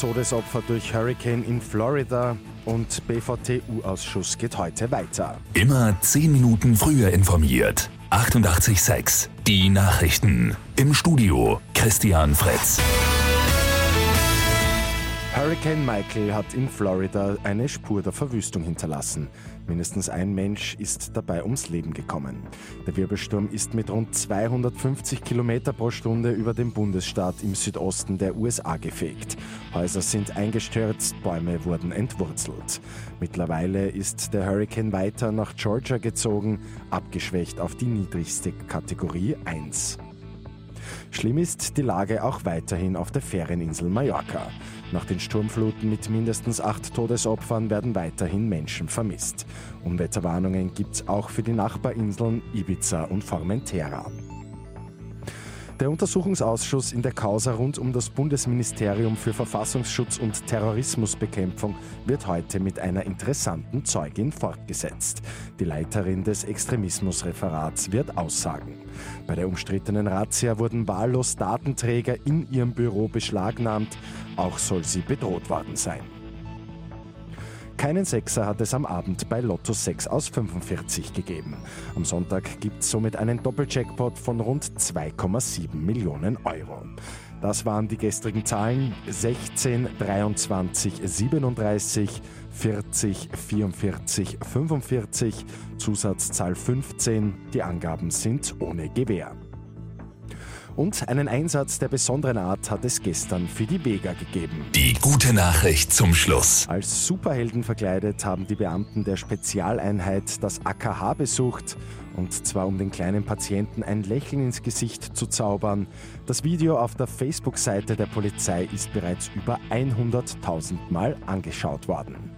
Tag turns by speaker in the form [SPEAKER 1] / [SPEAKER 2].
[SPEAKER 1] Todesopfer durch Hurricane in Florida und BVT-U-Ausschuss geht heute weiter.
[SPEAKER 2] Immer 10 Minuten früher informiert. 88.6 Die Nachrichten. Im Studio Christian Fritz.
[SPEAKER 1] Hurricane Michael hat in Florida eine Spur der Verwüstung hinterlassen. Mindestens ein Mensch ist dabei ums Leben gekommen. Der Wirbelsturm ist mit rund 250 km pro Stunde über den Bundesstaat im Südosten der USA gefegt. Häuser sind eingestürzt, Bäume wurden entwurzelt. Mittlerweile ist der Hurricane weiter nach Georgia gezogen, abgeschwächt auf die niedrigste Kategorie 1. Schlimm ist die Lage auch weiterhin auf der Ferieninsel Mallorca. Nach den Sturmfluten mit mindestens acht Todesopfern werden weiterhin Menschen vermisst. Unwetterwarnungen gibt es auch für die Nachbarinseln Ibiza und Formentera. Der Untersuchungsausschuss in der Causa rund um das Bundesministerium für Verfassungsschutz und Terrorismusbekämpfung wird heute mit einer interessanten Zeugin fortgesetzt. Die Leiterin des Extremismusreferats wird aussagen. Bei der umstrittenen Razzia wurden wahllos Datenträger in ihrem Büro beschlagnahmt. Auch soll sie bedroht worden sein. Keinen Sechser hat es am Abend bei Lotto 6 aus 45 gegeben. Am Sonntag gibt es somit einen Doppeljackpot von rund 2,7 Millionen Euro. Das waren die gestrigen Zahlen 16, 23, 37, 40, 44, 45, Zusatzzahl 15. Die Angaben sind ohne Gewähr. Und einen Einsatz der besonderen Art hat es gestern für die Vega gegeben.
[SPEAKER 2] Die gute Nachricht zum Schluss.
[SPEAKER 1] Als Superhelden verkleidet haben die Beamten der Spezialeinheit das AKH besucht. Und zwar um den kleinen Patienten ein Lächeln ins Gesicht zu zaubern. Das Video auf der Facebook-Seite der Polizei ist bereits über 100.000 Mal angeschaut worden.